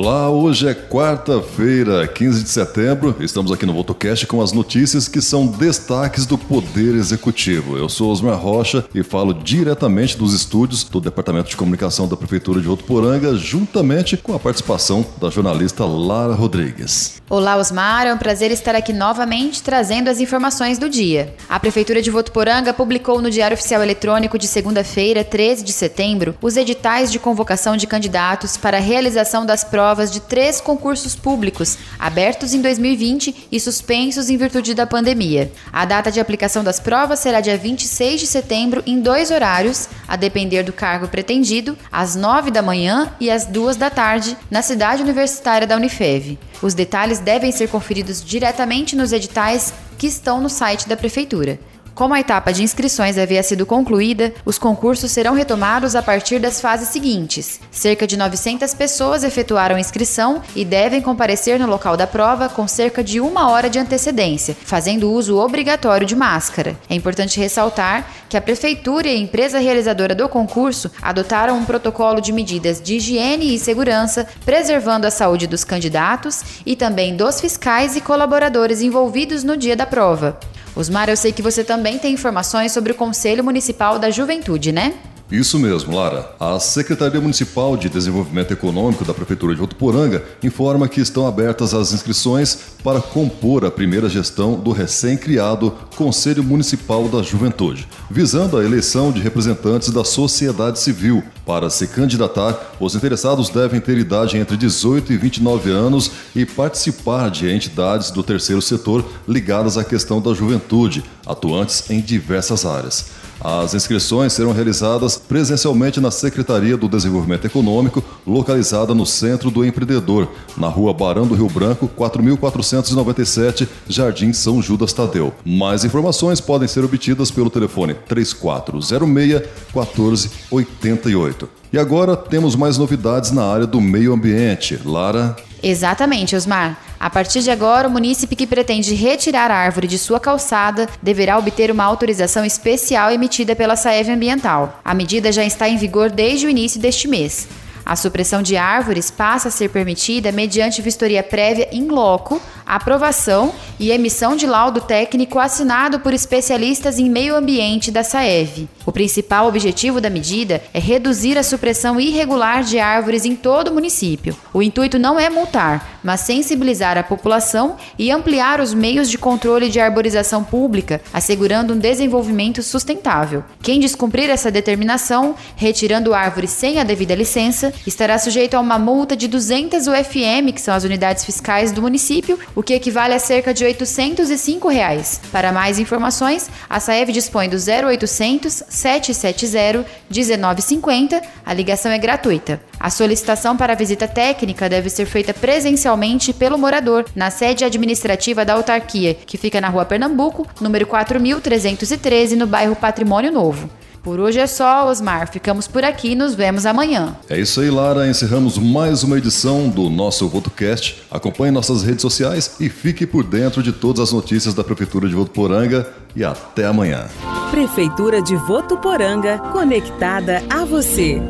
Olá, hoje é quarta-feira, 15 de setembro. Estamos aqui no VotoCast com as notícias que são destaques do Poder Executivo. Eu sou Osmar Rocha e falo diretamente dos estúdios do Departamento de Comunicação da Prefeitura de Votuporanga, juntamente com a participação da jornalista Lara Rodrigues. Olá, Osmar. É um prazer estar aqui novamente trazendo as informações do dia. A Prefeitura de Votuporanga publicou no Diário Oficial Eletrônico de segunda-feira, 13 de setembro, os editais de convocação de candidatos para a realização das provas provas de três concursos públicos, abertos em 2020 e suspensos em virtude da pandemia. A data de aplicação das provas será dia 26 de setembro, em dois horários, a depender do cargo pretendido, às 9 da manhã e às 2 da tarde, na cidade universitária da Unifev. Os detalhes devem ser conferidos diretamente nos editais que estão no site da Prefeitura. Como a etapa de inscrições havia sido concluída, os concursos serão retomados a partir das fases seguintes. Cerca de 900 pessoas efetuaram inscrição e devem comparecer no local da prova com cerca de uma hora de antecedência, fazendo uso obrigatório de máscara. É importante ressaltar que a Prefeitura e a empresa realizadora do concurso adotaram um protocolo de medidas de higiene e segurança, preservando a saúde dos candidatos e também dos fiscais e colaboradores envolvidos no dia da prova. Osmar, eu sei que você também tem informações sobre o Conselho Municipal da Juventude, né? Isso mesmo, Lara. A Secretaria Municipal de Desenvolvimento Econômico da Prefeitura de Votuporanga informa que estão abertas as inscrições para compor a primeira gestão do recém-criado Conselho Municipal da Juventude, visando a eleição de representantes da sociedade civil. Para se candidatar, os interessados devem ter idade entre 18 e 29 anos e participar de entidades do terceiro setor ligadas à questão da juventude, atuantes em diversas áreas. As inscrições serão realizadas presencialmente na Secretaria do Desenvolvimento Econômico, localizada no Centro do Empreendedor, na Rua Barão do Rio Branco, 4497, Jardim São Judas Tadeu. Mais informações podem ser obtidas pelo telefone 3406 1488. E agora temos mais novidades na área do meio ambiente. Lara. Exatamente, Osmar. A partir de agora, o munícipe que pretende retirar a árvore de sua calçada deverá obter uma autorização especial emitida pela Saev Ambiental. A medida já está em vigor desde o início deste mês. A supressão de árvores passa a ser permitida mediante vistoria prévia in loco, aprovação e emissão de laudo técnico assinado por especialistas em meio ambiente da SAEV. O principal objetivo da medida é reduzir a supressão irregular de árvores em todo o município. O intuito não é multar, mas sensibilizar a população e ampliar os meios de controle de arborização pública, assegurando um desenvolvimento sustentável. Quem descumprir essa determinação, retirando árvores sem a devida licença, estará sujeito a uma multa de 200 UFM, que são as unidades fiscais do município, o que equivale a cerca de 805 reais. Para mais informações, a Saev dispõe do 0800 770 1950. A ligação é gratuita. A solicitação para visita técnica deve ser feita presencialmente pelo morador na sede administrativa da autarquia, que fica na Rua Pernambuco, número 4313, no bairro Patrimônio Novo. Por hoje é só, Osmar. Ficamos por aqui e nos vemos amanhã. É isso aí, Lara. Encerramos mais uma edição do nosso VotoCast. Acompanhe nossas redes sociais e fique por dentro de todas as notícias da Prefeitura de Votuporanga. E até amanhã. Prefeitura de Votuporanga, conectada a você.